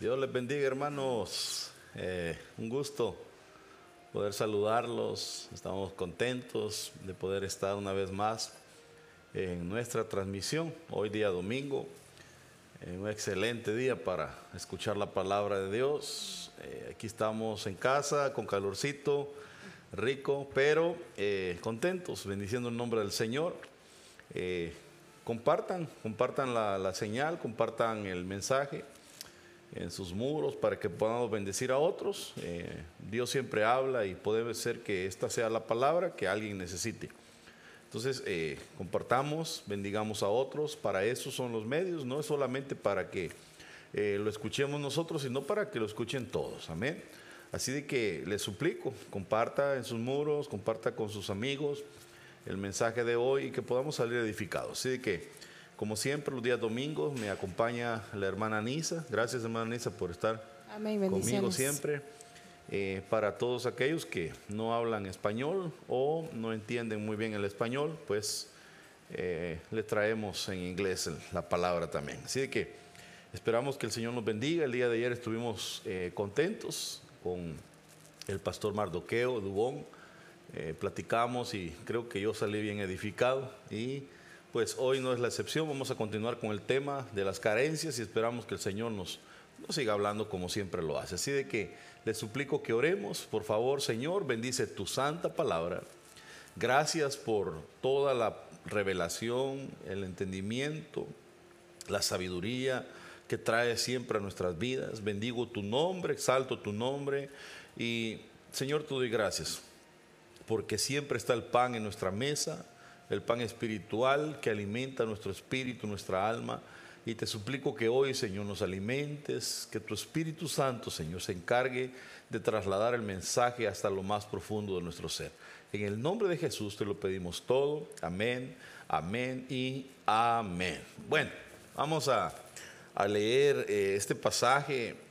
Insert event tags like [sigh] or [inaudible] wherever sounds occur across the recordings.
Dios les bendiga, hermanos. Eh, un gusto poder saludarlos. Estamos contentos de poder estar una vez más en nuestra transmisión. Hoy día domingo, eh, un excelente día para escuchar la palabra de Dios. Eh, aquí estamos en casa con calorcito, rico, pero contentos, bendiciendo el nombre del Señor. Compartan, compartan la señal, compartan el mensaje en sus muros para que podamos bendecir a otros. Eh, Dios siempre habla y puede ser que esta sea la palabra que alguien necesite. Entonces, eh, compartamos, bendigamos a otros. Para eso son los medios, no es solamente para que eh, lo escuchemos nosotros, sino para que lo escuchen todos. Amén. Así de que les suplico, comparta en sus muros, comparta con sus amigos el mensaje de hoy y que podamos salir edificados. Así de que, como siempre, los días domingos me acompaña la hermana Nisa. Gracias, hermana Nisa, por estar Amén, conmigo siempre. Eh, para todos aquellos que no hablan español o no entienden muy bien el español, pues eh, le traemos en inglés la palabra también. Así de que esperamos que el Señor nos bendiga. El día de ayer estuvimos eh, contentos con el pastor Mardoqueo Dubón. Eh, platicamos y creo que yo salí bien edificado y pues hoy no es la excepción. Vamos a continuar con el tema de las carencias y esperamos que el Señor nos, nos siga hablando como siempre lo hace. Así de que les suplico que oremos. Por favor, Señor, bendice tu santa palabra. Gracias por toda la revelación, el entendimiento, la sabiduría que trae siempre a nuestras vidas. Bendigo tu nombre, exalto tu nombre y Señor, te doy gracias porque siempre está el pan en nuestra mesa, el pan espiritual que alimenta nuestro espíritu, nuestra alma. Y te suplico que hoy, Señor, nos alimentes, que tu Espíritu Santo, Señor, se encargue de trasladar el mensaje hasta lo más profundo de nuestro ser. En el nombre de Jesús te lo pedimos todo. Amén, amén y amén. Bueno, vamos a, a leer eh, este pasaje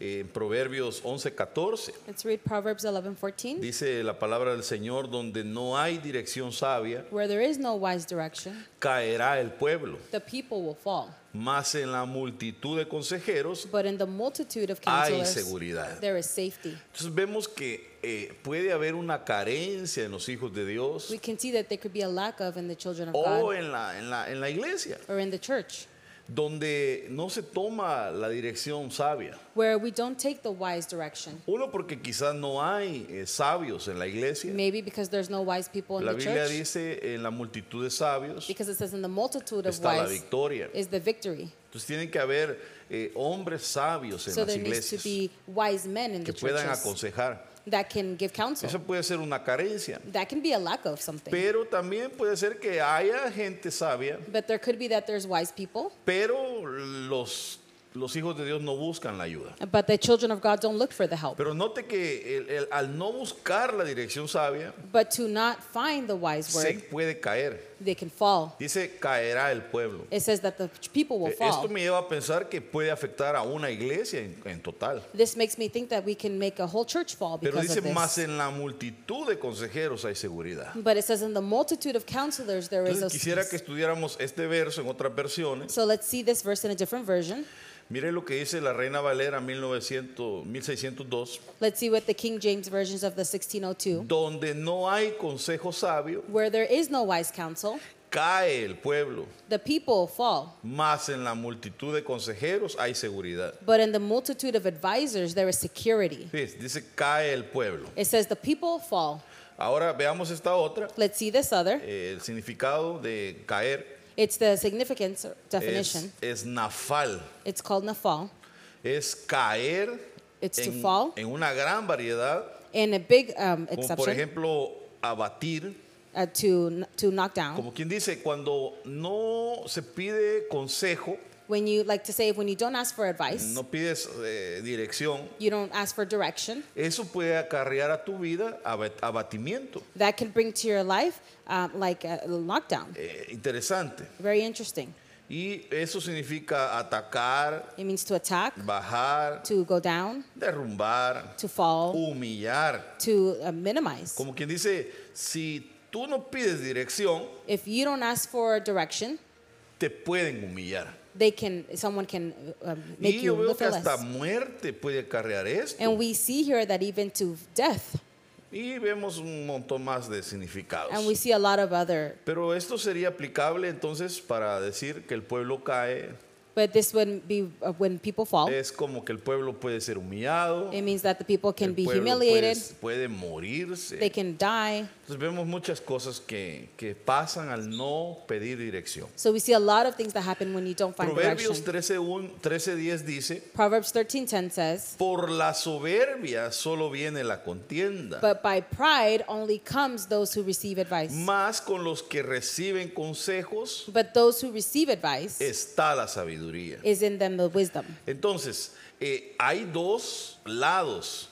en Proverbios 11, 14. Let's read Proverbs 11:14. Dice la palabra del Señor, donde no hay dirección sabia, Where there is no wise direction, caerá el pueblo, the people will fall. mas en la multitud de consejeros But in the multitude of hay counselors, seguridad. there is safety. Entonces vemos que eh, puede haber una carencia en los hijos de Dios We can see that there could be a lack of in the children of o God en la, en la, en la iglesia, or in the church, donde no se toma la dirección sabia. where we don't take the wise direction. Uno, porque quizás no hay eh, sabios en la iglesia. Maybe because there's no wise people in La the Biblia church. dice, en la multitud de sabios Because it says in the multitude of está la wise victoria. is the victory. Entonces tienen que haber eh, hombres sabios en So las iglesias que puedan churches aconsejar. That can give counsel. Eso puede ser una carencia, That can be a lack of something. pero también puede ser que haya gente sabia, But there could be that there's wise people, pero los, los hijos de Dios no buscan la ayuda. but the children of God don't look for the help. Pero note que el- el- al no buscar la dirección sabia, But to not find the wise se word, puede caer. they can fall. Dice, caerá el pueblo. It says that the people will Eh, Esto fall. me lleva a pensar que puede afectar a una iglesia en, en total. This makes me think that we can make a whole church fall Pero because dice, of más en la multitud de consejeros hay seguridad. But it says in the multitude of counselors there is a quisiera que estudiáramos este verso en otras versiones. So let's see this verse in a different version. Mire lo que dice la Reina Valera 1900, 1602, Let's see what the King James versions of the 1602. donde no hay consejo sabio, Where there is no wise counsel, cae el pueblo, the people fall. más en la multitud de consejeros hay seguridad. But in the multitude of advisors there is security. Fíjese, Dice cae el pueblo. It says the people fall. Ahora veamos esta otra, Let's see this other. eh, el significado de caer It's the significance or es, definition. es nafal, It's called nafal. es caer It's to en, fall. en una gran variedad, In a big um, como por exception, ejemplo abatir, uh, to to knock down. como quien dice, cuando no se pide consejo, When you like to say when you don't ask for advice, no pides eh, dirección, you don't ask for direction. eso puede acarrear a tu vida abat- abatimiento. That can bring to your life um, like a knockdown. Eh, interesante. Very interesting. Y eso significa atacar, It means to attack, bajar, to go down, derrumbar, to fall, humillar. to uh, minimize. Como quien dice, si tú no pides dirección, If you don't ask for direction, te pueden humillar. They can someone can um, make Y you yo veo que hasta less. muerte puede acarrear esto. And we see here that even to death, Y vemos un montón más de significados. and we see a lot of other. Pero esto sería aplicable entonces para decir que el pueblo cae. But this wouldn't be uh, when people fall. Es como que el pueblo puede ser humillado. It means that the people can el be pueblo humiliated, Puede, puede morirse. they can die. Entonces vemos muchas cosas que, que pasan al no pedir dirección. So we see a lot of things that happen when you don't find Proverbios direction. 13:1 13:10 dice, Proverbs 13:10 says, por la soberbia solo viene la contienda, "But by pride only comes those who receive advice. más con los que reciben consejos But those who receive advice está la sabiduría. Is in them the wisdom." Entonces, eh, hay dos lados.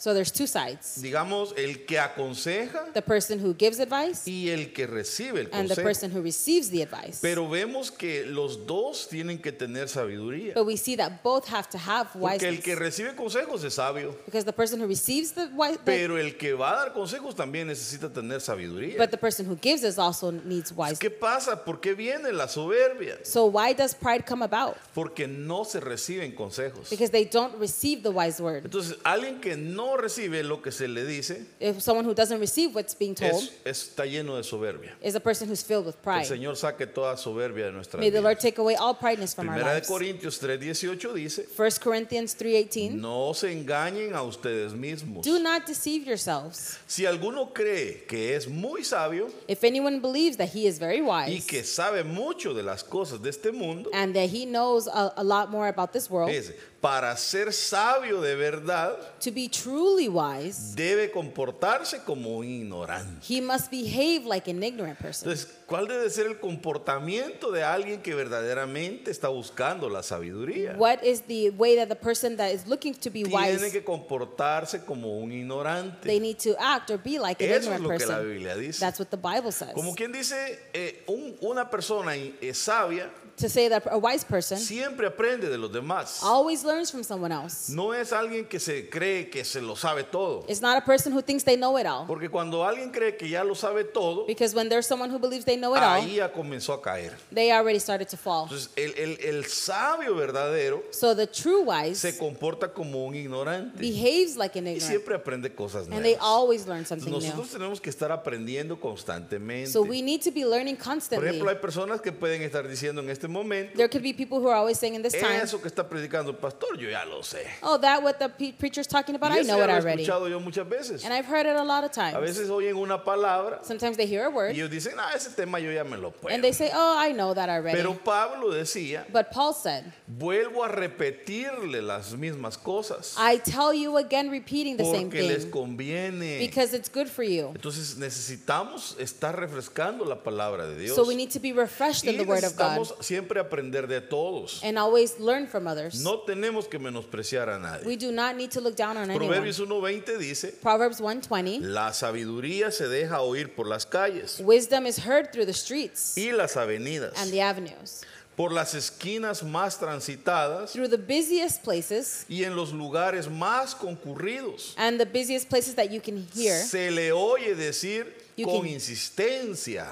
So there's two sides. Digamos, el que aconseja The person who gives advice y el que recibe el and the consejo. person who receives the advice. Pero vemos que los dos tienen que tener sabiduría. But we see that both have to have Porque el wisdom. que recibe consejos es sabio. Because the person who receives the, wi- the Pero el que va a dar consejos también necesita tener sabiduría. but the person who gives us also needs wisdom. ¿Qué pasa? ¿Por qué viene la soberbia? So why does pride come about? Porque no se reciben consejos. Because they don't receive the wise word. Entonces, alguien que no recibe lo que se le dice If someone who doesn't receive what's being told es, está lleno de soberbia. is a person who's filled with Que el pride. Señor saque toda soberbia de nuestra May the vida. Lord take away all prideness from our Primera de lives. Corintios 3:18 dice, 1 Corinthians 3:18 no se engañen a ustedes mismos. Do not deceive yourselves. Si alguno cree que es muy sabio If anyone believes that he is very y wise que sabe mucho de las cosas de este mundo, and that he knows a, a lot more about this world, fíjese, para ser sabio de verdad to be truly wise, debe comportarse como un ignorante. he must behave like an ignorant person. Entonces, ¿cuál debe ser el comportamiento de alguien que verdaderamente está buscando la sabiduría? What is the way that the person that is looking to be Tiene wise, que comportarse como un ignorante. they need to act or be like an Eso es ignorant lo que la person? Biblia dice. That's what the Bible says. Como quien dice, eh, un- una persona eh, sabia To say that a wise person siempre aprende de los demás. always learns from someone else. No es alguien que se cree que se lo sabe todo. It's not a person who thinks they know it all. Porque cuando alguien cree que ya lo sabe todo, Because when there's someone who believes they know it all, ahí ya comenzó a caer. they already started to fall. Entonces, el, el- el sabio verdadero So the true se wise comporta como un ignorante behaves like an y ignorant. siempre aprende cosas And they nuevas. always learn something new. Nosotros tenemos que estar aprendiendo constantemente. So we need to be learning Por constantly. ejemplo, hay personas que pueden estar diciendo en este momento, There could be people who are always saying in this time, eso que está predicando el pastor, yo ya lo sé. oh, that what the preacher's talking about, Y I know it lo he already. escuchado yo muchas veces. And I've heard it a lot of A times. veces oyen una palabra Sometimes they hear a y word ellos dicen, ah, ese tema yo ya me lo puedo. and they say, oh, I know that already. Pero Pablo decía, But Paul said, vuelvo a repetirle las mismas cosas I tell you again, repeating the same porque les thing conviene. because it's good for you. Entonces necesitamos estar refrescando la palabra de Dios. So we need to be refreshed y in the Word of God siempre aprender de todos. and always learn from others. No tenemos que menospreciar a nadie. We do not need to look down on. Proverbios 1.20 dice, Proverbs 120 la sabiduría se deja oír por las calles Wisdom is heard through the streets y las avenidas, and the avenues, por las esquinas más transitadas through the busiest places y en los lugares más concurridos. and the busiest places that you can hear. Se le oye decir con can- insistencia.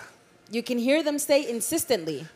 You can hear them say insistently.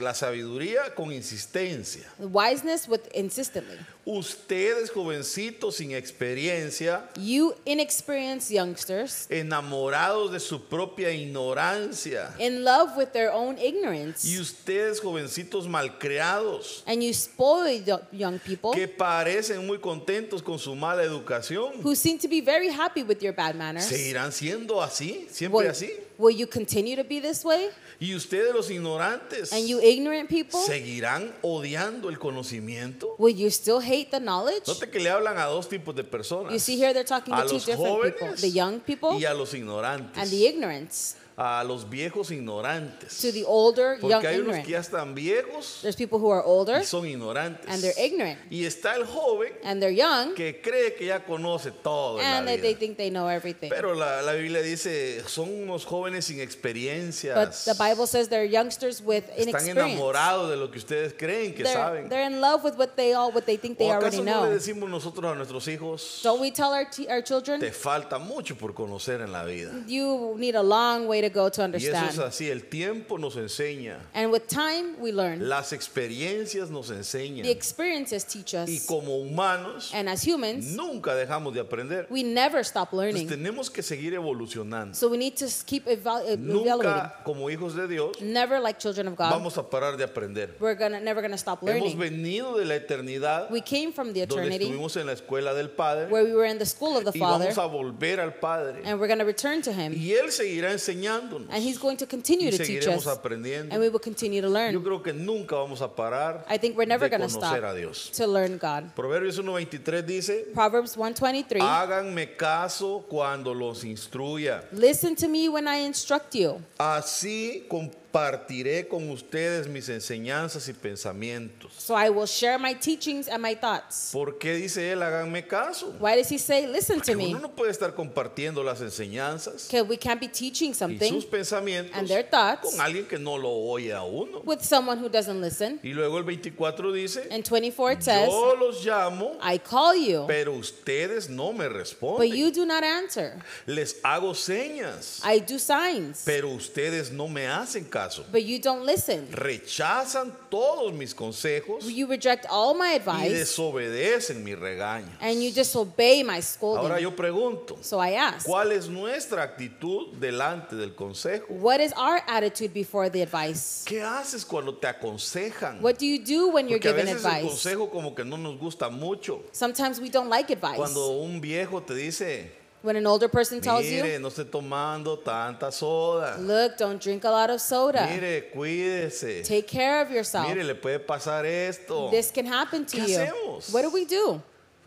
La sabiduría con insistencia. Wiseness with insistently. Ustedes, jovencitos sin experiencia, You inexperienced youngsters enamorados de su propia ignorancia. in love with their own ignorance. Y ustedes, jovencitos malcriados, and you spoil yo- young people que parecen muy contentos con su mala educación, who seem to be very happy with your bad manners. ¿seguirán siendo así? ¿Siempre Will, así? will you continue to be this way? Y ustedes, los ignorantes, And you ignorant people, ¿seguirán odiando el conocimiento? will you still hate the knowledge? Note que le hablan a dos tipos de personas. You see here they're talking a to two different people. The young people y a los ignorantes. and the ignorance. A los viejos ignorantes. To the older, young Porque hay unos ignorant. que ya están viejos There's people who are older y son ignorantes. and they're ignorant. Y está el joven and they're young que cree que ya conoce todo en and la they, they vida. think they know everything. Pero la, la Biblia dice, son unos jóvenes sin But experiencias. the Bible says they're youngsters with Están inexperience. enamorados de lo que ustedes creen que They're, saben. they're in love with what they all what they think they ¿O already acaso no le know. decimos nosotros a nuestros hijos, Don't we tell our, our children te falta mucho por conocer en la vida? you need a long way to go to Y eso es understand. así, el tiempo nos enseña, And with time, we learn. las experiencias nos The enseñan. experiences teach Y us. como humanos, And as humans, nunca dejamos de aprender. we never stop Entonces learning. tenemos que seguir evolucionando. So we need to s- keep eval- evaluating. Nunca, como hijos de Dios, Never like children of God. vamos a parar de aprender. We're gonna never gonna stop Hemos learning. venido de la eternidad, We came from the donde eternity estuvimos en la escuela del Padre, where we were in the school of the y Father, vamos a volver al Padre. and we're gonna return to Him, Y Él seguirá enseñándonos. and He's going to continue Y to teach us, aprendiendo. and we will continue to Yo learn. creo que nunca vamos a parar I think we're never de conocer stop a Dios. to learn God. Proverbios 1.23 dice, Proverbs 123. háganme caso cuando los instruya. Listen to me when I instruct you. Así compartiré con ustedes mis enseñanzas y pensamientos. So I will share my teachings and my thoughts. ¿Por qué dice él, háganme caso? Why does he say, listen to Porque me? uno no puede estar compartiendo las enseñanzas Because we can't be teaching y sus something pensamientos and their thoughts con alguien que no lo oye a uno. with someone who doesn't listen. Y luego el 24 dice, And 24 it says, yo los llamo, I call you, pero ustedes no me but responden. you do not answer. Les hago señas, I do signs, pero ustedes no me hacen caso. But you don't listen. Rechazan todos mis consejos y You reject all my advice desobedecen mi regaño. and you disobey my Ahora scolding. yo pregunto, So I ask, ¿cuál es nuestra actitud delante del consejo? what is our attitude before the advice? ¿Qué haces cuando te aconsejan? What do you do when you're Porque a given veces el advice? consejo como que no nos gusta mucho. Sometimes we don't like advice. Cuando un viejo te dice, When an older person tells mire, you, no esté tomando tanta soda. look, don't drink a lot of soda. Mire, cuídese. Take care of yourself. Mire, le puede pasar esto. This can happen to ¿Qué you. hacemos? What do we do?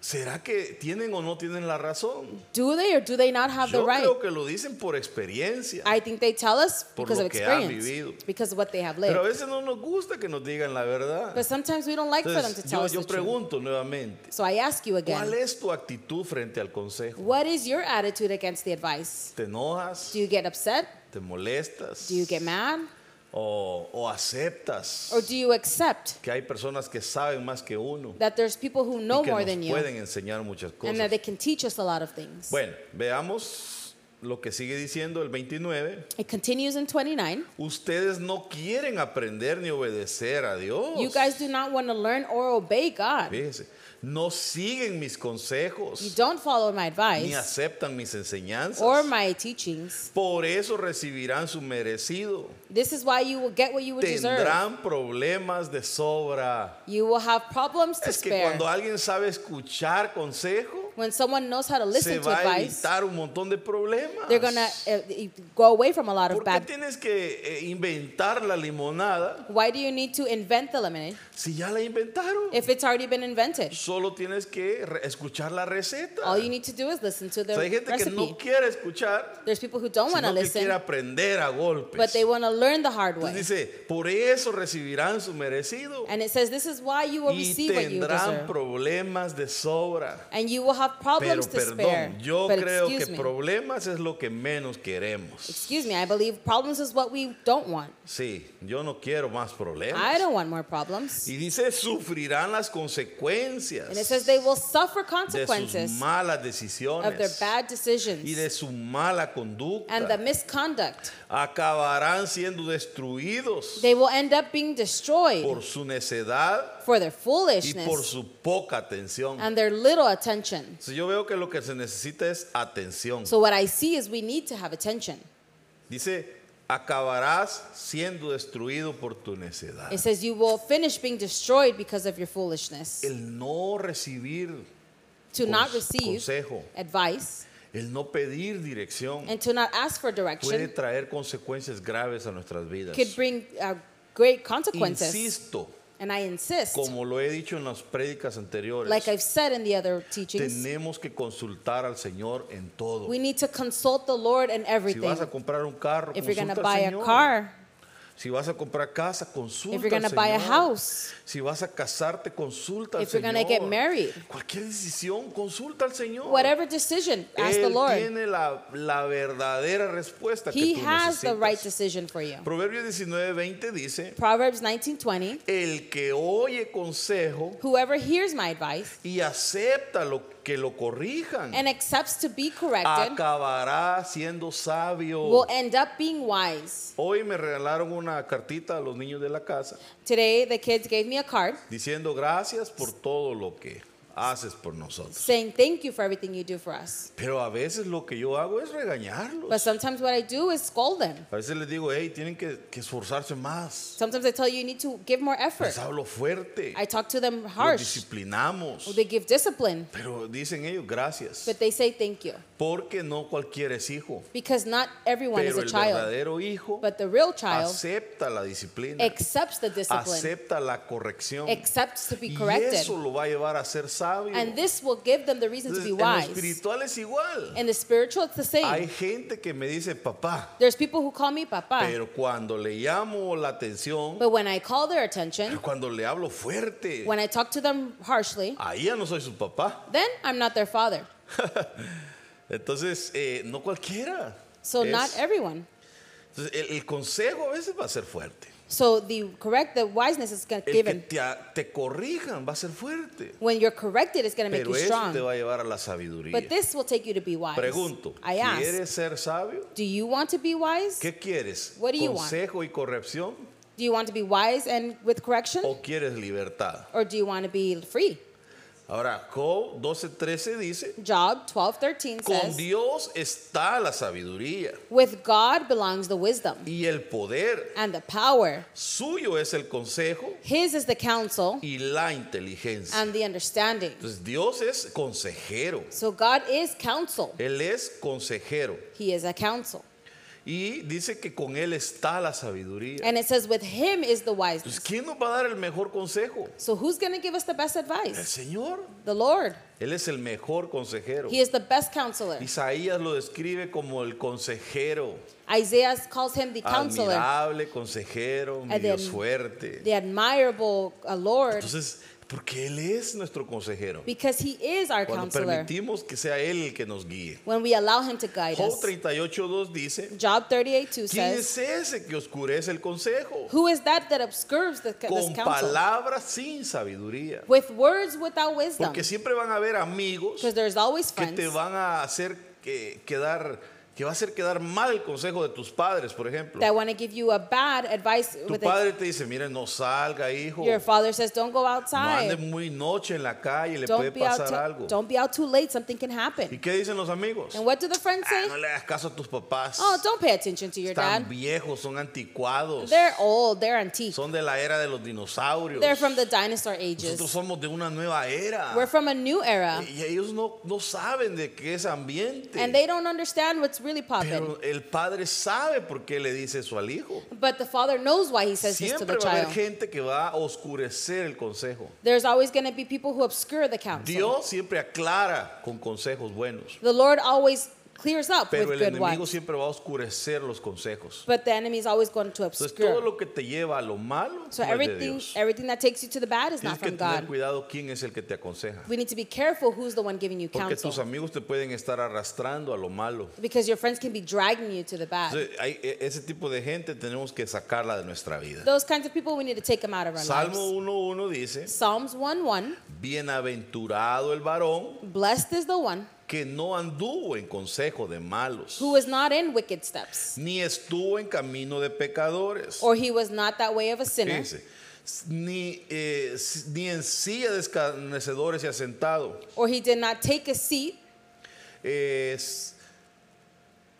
¿Será que tienen o no tienen la razón? Do they or do they not have the Yo right? creo que lo dicen por experiencia. I think they tell us Por because lo of que han experience, vivido. because of what they have Pero a lived. veces no nos gusta que nos digan la verdad. But sometimes we don't like for them to Entonces, tell yo, us yo the truth. pregunto nuevamente, So I ask you ¿cuál again, es tu actitud frente al consejo? what is your attitude against the advice? ¿Te enojas? Do you get upset? ¿Te molestas? Do you get mad? ¿O, o aceptas Or do you accept que hay personas que saben más que uno that there's people who y know que more nos than you pueden enseñar muchas and cosas? that they can teach us a lot of things? Bueno, veamos lo que sigue diciendo el 29. It continues in 29. Ustedes no quieren aprender ni obedecer a Dios. You guys do not want to learn or obey God. Fíjese, no siguen mis You consejos don't follow my ni advice aceptan mis enseñanzas. or my teachings. Por eso recibirán su merecido. This is why you will get what you would deserve. Tendrán problemas de sobra. You will have problems to Es que spare. cuando alguien sabe escuchar consejo, When someone knows how to listen to va a advice, evitar un montón de problemas. they're going to go away from a lot of ¿Por qué bad. tienes que eh, inventar la limonada Why do you need to invent the lemonade si ya la inventaron? if it's already been invented? Solo tienes que re- escuchar la receta. All you need to do is listen to O the sea, hay gente que recipe. no quiere escuchar, There's people who don't want to sino que quiere listen, aprender a golpes. but they want to learn the hard way. Dice, por eso recibirán su merecido And it says this is why you will y receive what you tendrán deserve. problemas de sobra. And you will have Pero problems to spare. perdón, yo But creo que excuse me. problemas es lo que menos queremos. Excuse me, I believe problems is what we don't want. Sí, yo no quiero más problemas. I don't want more problems. Y dice, sufrirán las consecuencias And it says they will suffer de sus consequences malas of their decisiones bad y decisions de su mala conducta. and the misconduct. Acabarán siendo destruidos They will end up being destroyed por su necedad for their y por foolishness su poca atención. and their little attention. Entonces, yo veo que lo que se necesita es atención. So what I see is we need to have attention. Dice, acabarás siendo destruido por tu necedad. It says you will finish being destroyed because of your foolishness. El no recibir To not cons- receive consejo, advice el no pedir dirección and to not ask for puede direction traer consecuencias graves a nuestras vidas. could bring uh, great consequences. Insisto, And I insist, como lo he dicho en las prédicas anteriores, like I've said in the other teachings, tenemos que consultar al Señor en todo. we need to consult the Lord in Si everything. vas a comprar un carro, If you're going to consulta buy al a Señor. car, Si vas a comprar casa, consulta if you're going al buy a Señor. house, Si vas a casarte, consulta If al you're gonna Señor. get married. Cualquier decisión, consulta al Señor. whatever decision, ask the Él Lord. tiene la, la verdadera respuesta que He tú has the necesitas. right decision for you. Proverbios 19:20 dice, Proverbs 19:20, el que oye consejo whoever hears my advice y acepta lo, que lo corrijan, and accepts to be corrected acabará siendo sabio. will end up being wise. Hoy me regalaron una cartita a los niños de la casa Today, the kids gave me a card diciendo gracias por todo lo que haces por nosotros. saying thank you for everything you do for us. Pero a veces lo que yo hago es But regañarlos. sometimes what I do is scold them. A veces les digo, hey, tienen que, que esforzarse más. Sometimes I tell you you need to give more effort. Les hablo fuerte. I talk to them Los harsh. disciplinamos. They give discipline, Pero dicen ellos gracias. but they say thank you. Porque no cualquiera es hijo. Because not everyone is Pero a el child, verdadero hijo but the real child acepta la disciplina. accepts the discipline, Acepta la corrección. accepts to be Y corrected. eso lo va a llevar a ser And this will give them the reason to be en lo wise. espiritual es igual. In the spiritual, it's the Hay same. gente que me dice papá, There's people who call me papa, pero cuando le llamo la atención, but when I call their attention, cuando le hablo fuerte, when I talk to them harshly, ahí ya no soy su papá. [laughs] then I'm not their father. Entonces, eh, no cualquiera. So es. not everyone. Entonces, el, el consejo a veces va a ser fuerte. So the correct, the wiseness is El que given. te, a- te corrijan va a ser fuerte. When you're corrected, it's going to make Pero you eso te strong. va a llevar a la sabiduría. But this will take you to be wise. Pregunto, I ask, ¿quieres ser sabio? do you want to be wise? ¿Qué quieres? What do you want? ¿Consejo y corrección? Do you want to be wise and with correction? ¿O quieres libertad? Or do you want to be free? Ahora, Job 12:13 dice, Job 12:13 con says, Dios está la sabiduría With God belongs the wisdom y el poder. and the power. Suyo es el consejo His is the counsel y la inteligencia. and the understanding. Entonces, Dios es consejero. So God is counsel. Él es consejero. He is a counsel. Y dice que con Él está la sabiduría. And it says, with him is the Entonces, wiseness. ¿quién nos va a dar el mejor consejo? So who's going to give us the best El advice? Señor. The Lord. Él es el mejor consejero. He is the best counselor. Isaías lo describe como el consejero. Isaiah calls him the counselor, Admirable consejero, And then- fuerte. the admirable uh, Lord, Entonces, porque Él es nuestro consejero. because he is our Cuando counselor. permitimos que sea Él el que nos guíe. When we allow him to guide Job us. 38.2 dice, Job 38:2 ¿quién says, es ese que oscurece el consejo? Who is that that obscures the, this Con counsel? palabras sin sabiduría. With words without wisdom. Porque siempre van a haber amigos Because there's always que friends te van a hacer que, quedar, que va a hacer quedar mal el consejo de tus padres, por ejemplo. that want to give you a bad advice Tu with padre it. te dice, mire, no salga, hijo. Your father says, Don't go No ande outside. muy noche en la calle, le puede Don't be out pasar too, algo. don't be out too late. Something can ¿Y happen. qué dicen los amigos? And what do the friends Ah, say? no le hagas caso a tus papás. Oh, don't pay attention to your Están dad. viejos, son anticuados. They're old. They're antique. Son de la era de los dinosaurios. They're from the dinosaur Nosotros ages. somos de una nueva era. We're from a new era. Y ellos no, no saben de qué es ambiente. And they don't understand what's really popping. Pero el padre sabe por qué le dice eso al hijo. But the father knows why he says this to Siempre the va a haber child. gente que va a oscurecer el consejo. There's always going to be people who obscure the counsel. Dios siempre aclara con consejos buenos. The Lord always clears up Pero with el good enemigo ones. siempre va a oscurecer los consejos. But the enemy is always going to Entonces todo obscure. lo que te lleva a lo malo So no es de everything, Dios. everything that takes you to the bad is Tienes not que from tener God. cuidado quién es el que te aconseja. We need to be careful who's the one giving you Porque tus counsel. amigos te pueden estar arrastrando a lo malo. Because your friends can be dragging you to the bad. Entonces, hay- e- ese tipo de gente tenemos que sacarla de nuestra vida. Those kinds of people, we need to take them out of our Salmo lives. 1.1 dice, Psalms 1:1. bienaventurado el varón Blessed is the one que no anduvo en consejo de malos, who is not in wicked steps, ni estuvo en camino de pecadores. or he was not that way of a sinner, Fíjense, ni, eh, ni en silla de escarnecedores se ha sentado. or he did not take a seat. Es,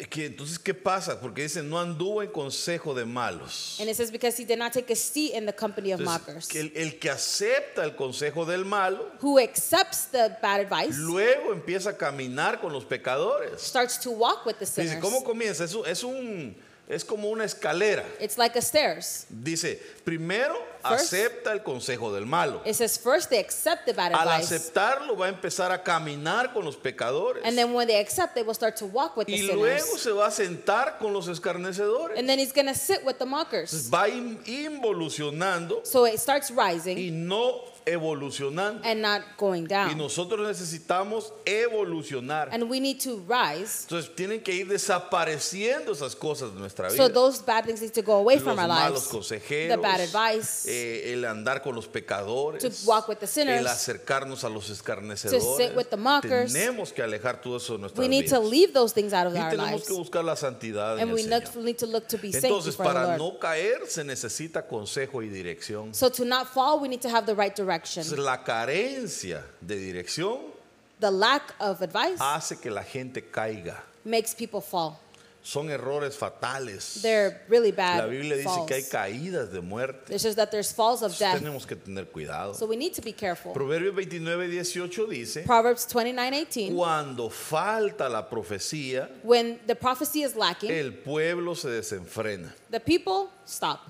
que, entonces, ¿qué pasa? Porque dice, no anduvo en consejo de malos. And it says, because he did not take a seat in the company of Entonces, mockers. que el, el que acepta el consejo del malo, Who accepts the bad advice luego empieza a caminar con los pecadores. starts to walk with the Dice, sinners. ¿cómo comienza? Es, un- es un, es como una escalera. It's like a stairs. Dice, primero First- acepta el consejo del malo. It says first they accept the bad Al advice. aceptarlo va a empezar a caminar con los pecadores. And then when they accept, they will start to walk with the Y luego sinners. se va a sentar con los escarnecedores. And then he's going to sit with the mockers. Entonces va in- involucionando So it starts rising y no evolucionando. and not going Y down. nosotros necesitamos evolucionar. And we need to rise. Entonces tienen que ir desapareciendo esas cosas de nuestra So vida. those bad things need to go away Los from our malos lives. consejeros, The bad advice, eh, el andar con los pecadores, To walk with the sinners, el acercarnos a los escarnecedores. to sit with the mockers. Tenemos que alejar todo eso de nuestras we need to leave those things out of Y our tenemos lives. que buscar la santidad en And el we Señor. look- need to look to be safe Entonces, before the para Lord. no caer se necesita consejo y dirección. So to not fall, we need to have the right direction. La carencia de dirección The lack of advice hace que la gente caiga. makes people fall. Son errores fatales. They're really La bad Biblia dice falls. que hay caídas de muerte. It's just that there's falls of Entonces, death. tenemos que tener cuidado. So we need to be careful. Proverbios 29, 18 dice, Proverbs 29:18. cuando falta la profecía, When the prophecy is lacking, el pueblo se desenfrena. the people stop.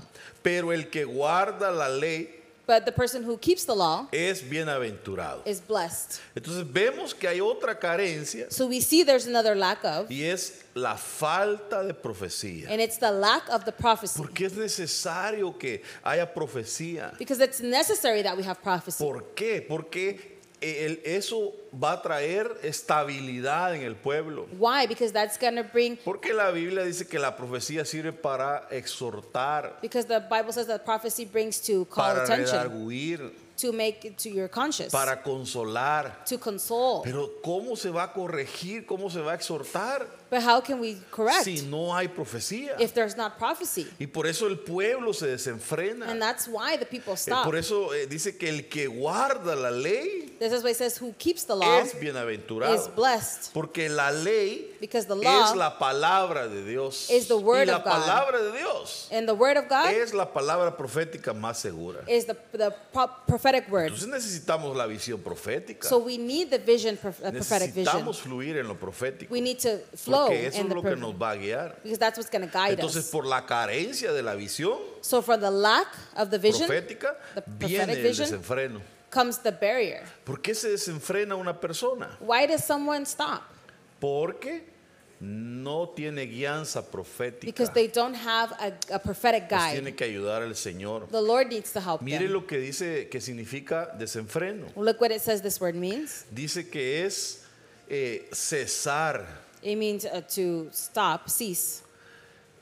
Pero el que guarda la ley But the person who keeps the law es bienaventurado. is blessed. Entonces vemos que hay otra carencia So we see there's another lack of, y es la falta de profecía. and it's the lack of the prophecy. Porque es necesario que haya profecía. Because it's necessary that we have prophecy. ¿Por qué? Porque el- eso va a traer estabilidad en el pueblo. Why? Because that's going to bring, Porque la Biblia dice que la profecía sirve para exhortar, because the Bible says that prophecy brings to call para attention, redarguir, to make it to your conscious, para consolar. to console. Pero ¿cómo se va a corregir? ¿Cómo se va a exhortar But how can we correct si no hay profecía? if there's not prophecy? Y por eso el pueblo se desenfrena. And that's why the people Eh, stop. Por eso eh, dice que el que guarda la ley This is why it says, who keeps the law es is bienaventurado. blessed. Porque la ley Because the law es la palabra de Dios. is the word y la of God. palabra de Dios And the word of God es la palabra profética más segura. is the, the pro- prophetic word. Entonces necesitamos la visión profética. So we need the vision, prof- uh, prophetic vision. necesitamos fluir en lo profético. We need to flow Porque eso es the lo que nos va a guiar. Because that's what's going to guide Entonces, us. por la carencia de la visión So for the lack of the vision profética, the viene el vision, desenfreno. comes the barrier. ¿Por qué se desenfrena una persona? Why does someone stop? Porque no tiene guianza profética. Because they don't have a, a prophetic Nos guide. tiene que ayudar el Señor. The Lord needs to help Mire them. lo que dice que significa desenfreno. Look what it says this word means. Dice que es eh, cesar, It means uh, to stop, cease,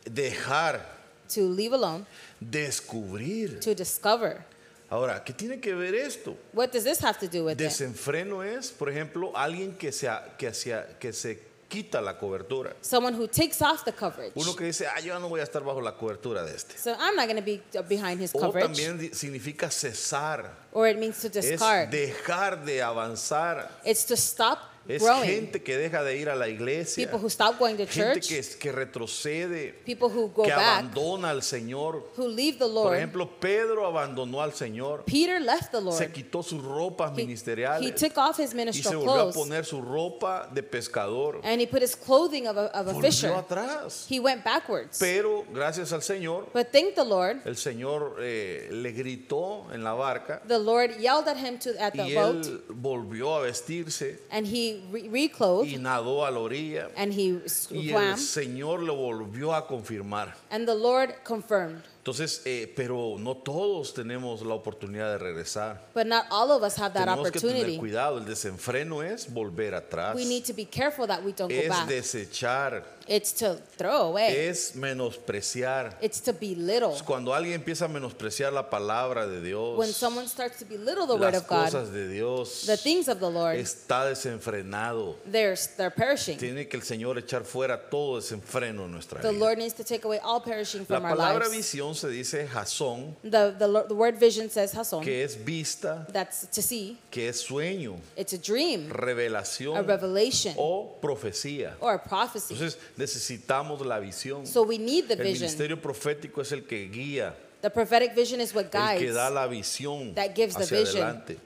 dejar, to leave alone, descubrir. to discover. Ahora, ¿qué tiene que ver esto? What does this have to do with it? Desenfreno es, por ejemplo, alguien que se, que hacia- que se quita la cobertura. Someone who takes off the coverage. Uno que dice, ah, yo no voy a estar bajo la cobertura de este. So I'm not going to be uh, behind his O coverage. también di- significa cesar, Or it means to es discard. dejar de avanzar. It's to stop Es growing. gente que deja de ir a la iglesia, People who stop going to gente church, que, que retrocede, people who go que back, abandona al Señor. who leave the Por Lord. ejemplo, Pedro abandonó al Señor, Peter left the se Lord. quitó sus ropas He, he ministeriales took off his y se volvió a poner su ropa de pescador. and he put his clothing of a, of a Volvió fisher. atrás. He went backwards. Pero gracias al Señor, But thank the Lord, el Señor eh, le gritó en la barca the Lord yelled at him to, at the y boat él volvió a vestirse and he re- reclothed y nadó a la orilla and he y swam el Señor lo volvió a confirmar. and the Lord confirmed. Entonces, eh, pero no todos tenemos la oportunidad de regresar. But not all of us have that Tenemos que tener opportunity. cuidado. El desenfreno es volver atrás. We need to be careful that we don't go Es back. desechar. It's to throw away. Es menospreciar. It's to belittle. Cuando alguien empieza a menospreciar la palabra de Dios, When someone starts to belittle the word las of God, cosas de Dios, the things of the Lord, está desenfrenado. they're, they're perishing. Tiene que el Señor echar fuera todo desenfreno en nuestra The vida. Lord needs to take away all perishing La from our palabra lives. visión se dice jasón, The, the, lo- the word vision says hason. que es vista, That's to see. que es sueño, It's a dream, revelación a revelation, o profecía. or a prophecy. Entonces necesitamos la visión. So we need the El vision. ministerio profético es el que guía, The prophetic vision is what el que guides. da la visión that gives the hacia vision. adelante.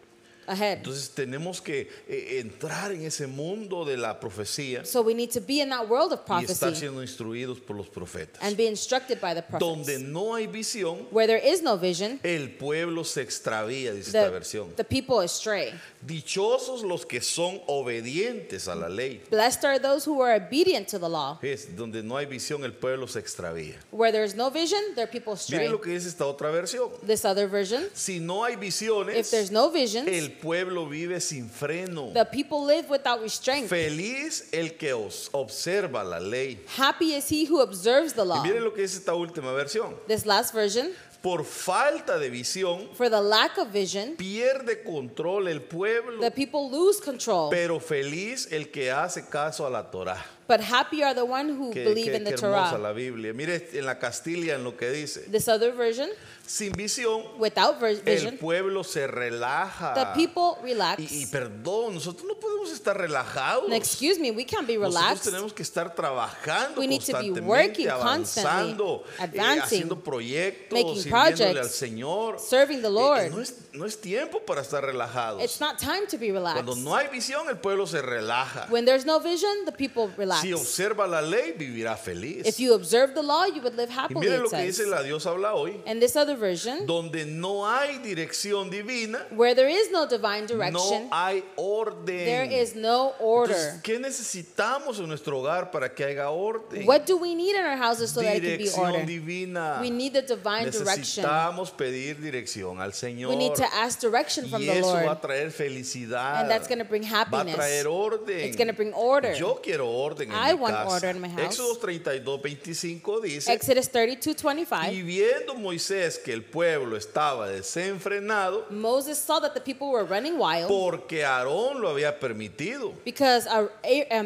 Ahead. Entonces tenemos que eh, entrar en ese mundo de la profecía So we need to be in that world of y estar prophecy siendo instruidos por los profetas. and be instructed by the Donde prophets. no hay visión, Where there is no vision, el pueblo se extravía, dice esta the, versión. the people astray. Dichosos los que son obedientes a la ley. Blessed are those who are obedient to the law. Es donde no hay visión, el pueblo se extravía. Where there is no vision, their people stray. Miren lo que dice esta otra versión. This other version, Si no hay visiones, if there's no visions, el pueblo vive sin freno. the people live without restraint. Feliz el que os observa la ley. Happy is he who observes the Y law. miren lo que dice esta última versión. This last version, Por falta de visión, for the lack of vision, pierde control el pueblo. the people lose control. Pero feliz el que hace caso a la Torah. But happy are the one who Qué, believe qué- in the Torah. la Biblia. Mire en la Castilla en lo que dice. This other version, Sin visión, without ver- el vision, pueblo se relaja. the people Y, y relax. perdón, nosotros no podemos estar relajados. Excuse me, we can't be Nosotros relaxed. tenemos que estar trabajando We need to be working constantly, avanzando, eh, advancing, haciendo proyectos, making al Señor. serving the Eh, Lord. no, es, no es tiempo para estar relajados. It's not time to be relaxed. Cuando no hay visión, el pueblo se relaja. When there's no vision, the people relax. Si observa la ley, vivirá feliz. If you observe the law, you would live happily, miren it lo que dice la Dios habla hoy. And this other version, Donde no hay dirección divina, where there is no divine no direction, hay orden. there is no Entonces, order. ¿Qué necesitamos en nuestro hogar para que haya orden? What do we need in our houses so that it can be dirección order? divina. We need the divine direction. Necesitamos pedir dirección al Señor. We need to ask direction from y the eso va a Lord. traer felicidad. And that's going to bring va a happiness. traer orden. It's going to bring order. Yo quiero orden en I mi want casa. order in my house. Éxodo 32, 25 dice, Exodus 32 25. y viendo Moisés que el pueblo estaba desenfrenado, Moses saw that the people were running wild porque Aarón lo había permitido, because um,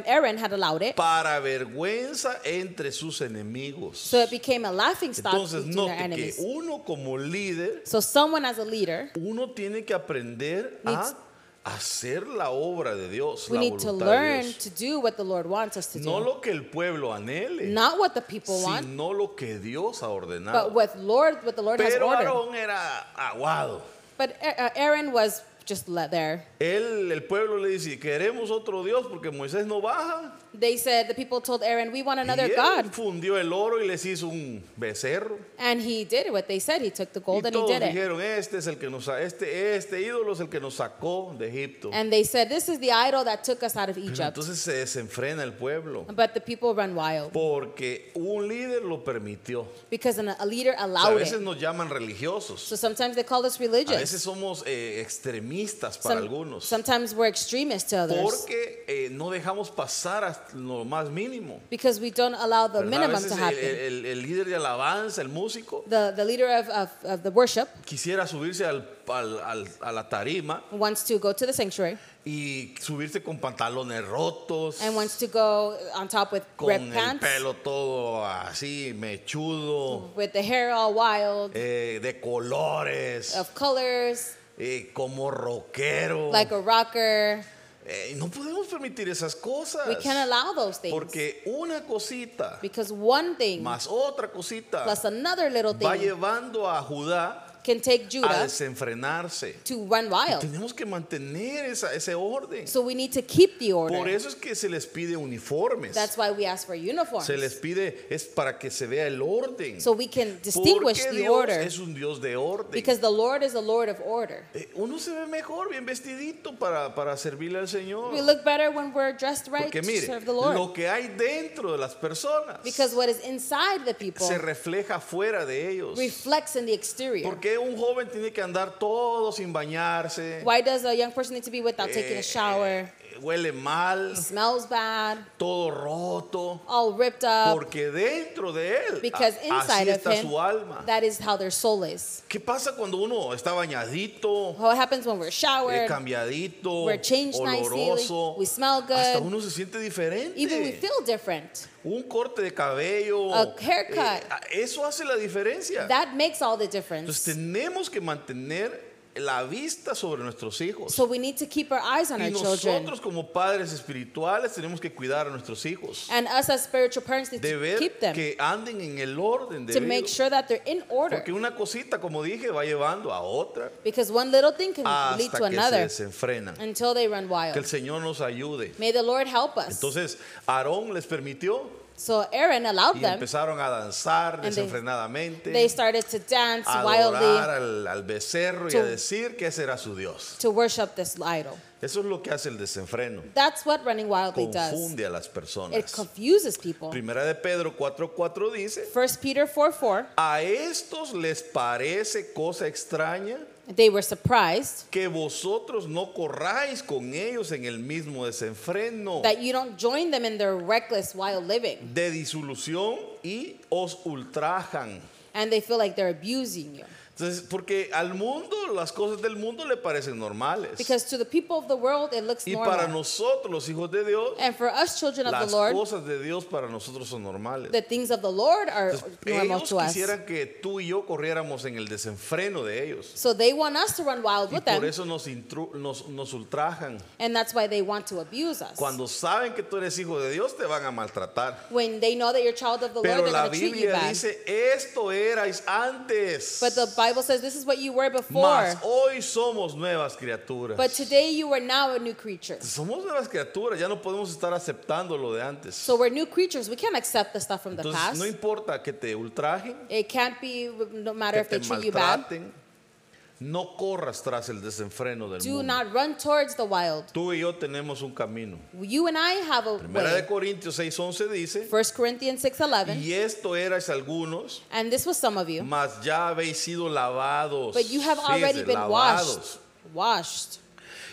Aaron had allowed it. para vergüenza entre sus enemigos. So it became a laughing stock Entonces their note que uno como líder, So someone as a leader, uno tiene que aprender a hacer la obra de Dios, we la need to voluntad de learn Dios. to do what the Lord wants us to No do. lo que el pueblo anhele, Not what the people want, sino lo que Dios ha but ordenado. what Lord what the Lord has Pero ordered. Aarón era aguado. But uh, Aaron was just let there. Él, el pueblo le dice, queremos otro Dios porque Moisés no baja. They said the people told Aaron, "We want another y él God," fundió el oro y les hizo un becerro. and he did what they said. He took the gold y and he did it. dijeron, este es el que nos este este ídolo es el que nos sacó de Egipto. And they said, "This is the idol that took us out of Pero Egypt." entonces se desenfrena el pueblo But the people run wild porque un líder lo permitió. because an- a leader O sea, a allowed veces it. nos llaman religiosos. So sometimes they call us A religious. veces somos eh, extremistas para Some- algunos. sometimes we're extremists to others Porque eh, no dejamos pasar hasta lo más mínimo. because we don't allow the ¿verdad? Minimum to el, happen. el- el líder de alabanza, el músico, The, the leader of, of, of the worship quisiera subirse al- al- al- a la tarima wants to go to the sanctuary y subirse con pantalones rotos, and wants to go on top with con red el pants, pelo todo así mechudo, with the hair all wild, eh, de colores, of colors, eh, como rockero. like a rocker. Eh, no podemos permitir esas cosas. We can't allow those things Porque una cosita because one thing más otra cosita plus another little va thing llevando a Judá can take a Judah desenfrenarse. to run wild. Tenemos que mantener esa- ese orden. So we need to keep the Por order. eso es que se les pide uniformes. That's why we ask for uniforms. Se les pide es para que se vea el orden. So we can distinguish Porque the Dios order es un Dios de orden. because the Lord is a Lord of order. Eh, Uno se ve mejor bien vestidito para, para servirle al Señor. We look better when we're dressed right Porque to mire, serve the Lord. lo que hay dentro de las personas Because what is inside the people se refleja fuera de ellos. reflects in the exterior. Porque un joven tiene que andar todo sin bañarse? Why does a young person need to be without taking Eh, a shower? Huele mal, Smells bad, todo roto. all ripped up. Porque dentro de él, Because inside así of está him, su alma. that is how their soul is. ¿Qué pasa cuando uno está bañadito, What happens when we're showered? cambiadito, We're changed nicely, oloroso? we smell good. Hasta uno se siente diferente. Even we feel different. Un corte de cabello, A haircut. eh, eso hace la diferencia. That makes all the Entonces difference. tenemos que mantener la vista sobre nuestros hijos. So we need to keep our eyes on y our children. nosotros como padres espirituales tenemos que cuidar a nuestros hijos. And us as spiritual parents need De to ver keep them que anden en el orden to make sure that they're in order. Porque una cosita, como dije, va llevando a otra Because one little thing can lead hasta to que se another desenfrenan. until they run Que el wild. Señor nos ayude. May the Lord help us. Entonces, Aarón les permitió So Aaron allowed y them. empezaron a danzar desenfrenadamente, They started to dance a wildly adorar al, al becerro y To- a decir que ese era su Dios. to worship this idol. Eso es lo que hace el desenfreno. That's what running wildly does. Confunde a las It personas. confuses people. Primera de Pedro 4:4 dice, 1 Peter 4 4, a estos les parece cosa extraña they were surprised que vosotros no corráis con ellos en el mismo desenfreno that you don't join them in their reckless wild living de disolución y os ultrajan. and they feel like they're abusing you. Entonces, porque al mundo las cosas del mundo le parecen normales. Because to the people of the world, it looks Y para normal. nosotros, los hijos de Dios, And for us, children of las the Lord, cosas de Dios para nosotros son normales. the things of the Lord are Entonces, normal ellos to us. quisieran que tú y yo corriéramos en el desenfreno de ellos. So they want us to run wild Y with por them, eso nos, nos, nos ultrajan. and that's why they want to abuse us. Cuando saben que tú eres hijo de Dios, te van a maltratar. When they know that you're child of the Lord, Pero they're la to treat you Biblia bad. dice, esto erais antes. But the Bible says this is what you were before. Mas hoy somos nuevas criaturas. But today you are now a new creature. Somos nuevas criaturas, ya no podemos estar aceptando lo de antes. So we're new creatures. We can't accept the stuff from the past. no importa que te ultrajen, It can't be no matter que if they treat you bad. No corras tras el desenfreno del Do mundo. not run towards the wild. Tú y yo tenemos un camino. You and I have a Primera de way. Corintios 6:11 dice, 1 Corinthians 6:11. y esto erais algunos, And this was some of you. mas ya habéis sido lavados. But you have already been lavados. washed. Washed.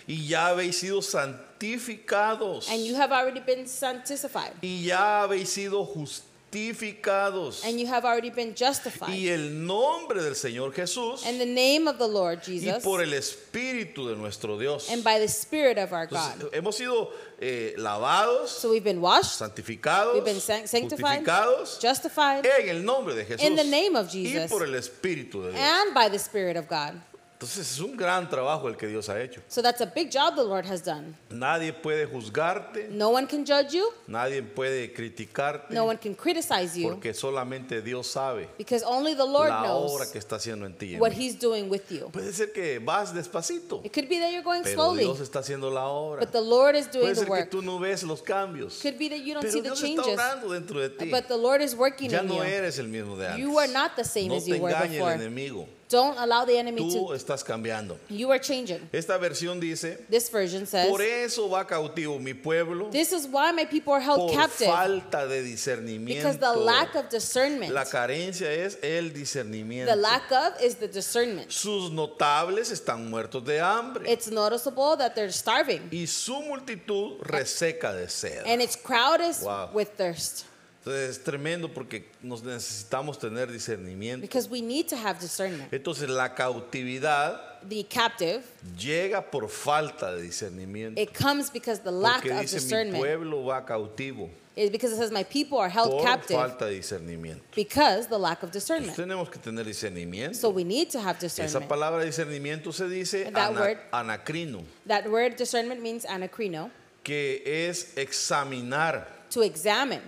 Y ya habéis sido santificados. And you have already been sanctified. Y ya habéis sido justificados. And you have already been justified. Y el nombre del Señor Jesús In the name of the Lord y Jesus. por el Espíritu de nuestro Dios. And by the Spirit of our Entonces, God. hemos sido eh, lavados, So we've been washed, santificados, we've been sanctified, justificados justified, en el nombre de Jesús in the name of y Jesus. por el Espíritu de Dios. and by the Spirit of God. Entonces es un gran trabajo el que Dios ha hecho. So that's a big job the Lord has done. Nadie puede juzgarte, No one can judge you, nadie puede criticarte, no one can criticize you, porque solamente Dios sabe because only the Lord la obra knows que está haciendo en ti. en what mí. He's doing with you. Puede ser que vas despacito, It could be that you're going pero slowly, Dios está haciendo la obra. but the Lord is doing Puede the ser que tú no ves los cambios, Could be that you don't pero see the Dios está changes, obrando dentro de ti. but the Lord is working Ya in no you. eres el mismo de antes. You are not the same No as te you were engañe el before. enemigo. Don't allow the enemy Tú to. estás cambiando. You are changing. Esta versión dice, This version says, por eso va cautivo mi pueblo This is why my people are held por captive falta de discernimiento. because the lack of discernment. La carencia es el The discernimiento. lack of is the discernment. Sus notables están muertos de hambre It's noticeable that they're starving, y su multitud reseca de sed. and its crowd is Wow. with thirst. Entonces es tremendo porque nos necesitamos tener discernimiento. Because we need to have discernment. Entonces la cautividad The captive, llega por falta de discernimiento. it comes because the lack Porque of dice mi discernment. pueblo va cautivo It, because it says, My people are held por captive falta de discernimiento. because the lack of Entonces, discernment. tenemos que tener discernimiento. So we need to have Esa discernment. palabra discernimiento se dice that ana- word- anacrino, That word discernment means anacrino, que es examinar, to examine.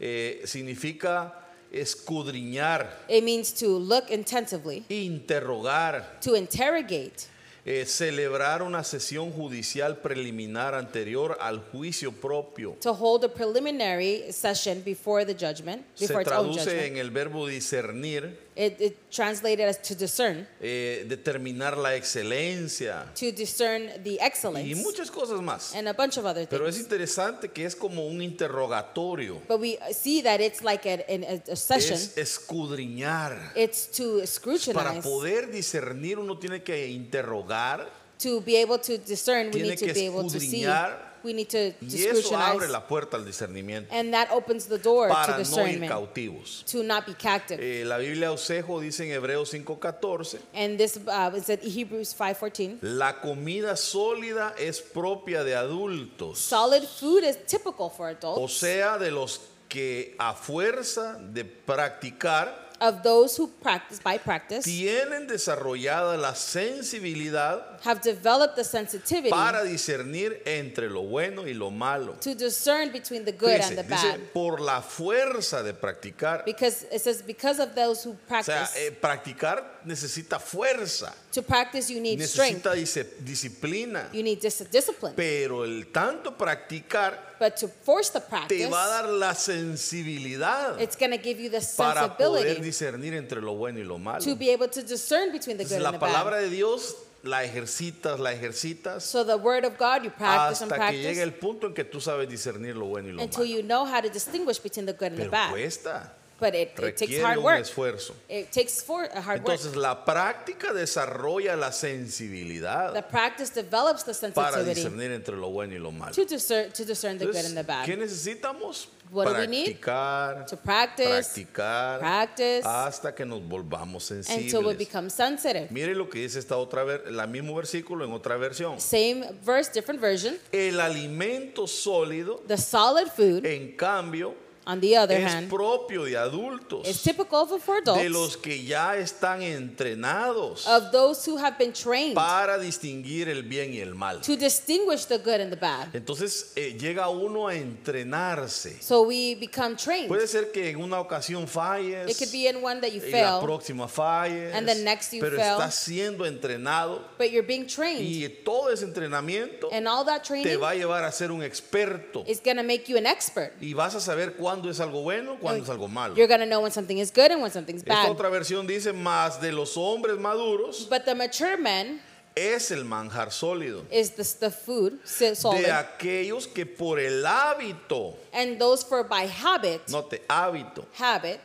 Eh, significa escudriñar, It means to look intensively, interrogar, to interrogate, eh, celebrar una sesión judicial preliminar anterior al juicio propio. to hold a preliminary session before the judgment, Se before its own traduce judgment. en el verbo discernir, It, it translated as to discern, eh, determinar la excelencia to discern the y excellence, muchas cosas más. and a bunch of other Pero es things. interesante que es como un interrogatorio, But we see that it's like a, an- a, a session. es escudriñar. It's to Para scrutinize. poder discernir uno tiene que interrogar To be able to discern, we Tiene need to que be able to see. escudriñar, We need to, to y eso abre la puerta al discernimiento And that opens the door to para no ir discernment, cautivos. to not be captive. Eh, la Biblia Osejo dice en Hebreos 5:14, And this uh, is at Hebrews 5:14. la comida sólida es propia de adultos, Solid food is typical for o adults. sea, de los que a fuerza de practicar of those who practice by practice tienen desarrollada la sensibilidad have developed the sensitivity para discernir entre lo bueno y lo malo. to discern between the good Fíjese, and the dice, bad. por la fuerza de practicar. Because it says, because of those who O sea, practice, eh, practicar necesita fuerza, to practice you need strength, necesita dice- disciplina. you need dis- discipline. Pero el tanto practicar But to force the te practice, va a dar la sensibilidad it's going to give you the para poder sensibility discernir entre lo bueno y lo malo. to be able to discern between the Entonces, good la and the palabra bad. de Dios la ejercitas, la ejercitas So the word of God, you practice and hasta que practice el punto en que tú sabes discernir lo bueno y lo until malo. you know how to distinguish between the good and the Pero bad. cuesta, But it, it takes hard un work. esfuerzo. It takes for, hard work. Entonces la práctica desarrolla la sensibilidad The practice develops the para sensitivity discernir entre lo bueno y lo malo. to discern, to discern the good and the bad. ¿qué necesitamos? What do we need? Practicar, To practice, practicar, practice, hasta que nos volvamos until we sensibles. become sensitive. Mire lo que dice esta otra ver, la mismo versículo en otra versión. Same verse, different version. El alimento sólido, The solid food, en cambio, on the other es hand, propio de adultos, is typical for, for de adults, los que ya están entrenados of those who have been trained para distinguir el bien y el mal. to distinguish the good and the bad. Entonces eh, llega uno a entrenarse. So we become trained. Puede ser que en una ocasión falles, It could be in one that you y la fail, próxima falles, and the next you pero fail. estás siendo entrenado but you're being trained. y todo ese entrenamiento And all that te training va a llevar a ser un experto is going to make you an expert. y vas a saber cuándo es algo bueno, cuándo es algo malo. You're going to know when something is good and when something's Esta bad. otra versión dice más de los hombres maduros But the mature men es el manjar sólido is the, the food, si- solid, de aquellos que por el hábito, and those for by habit, note hábito, habit,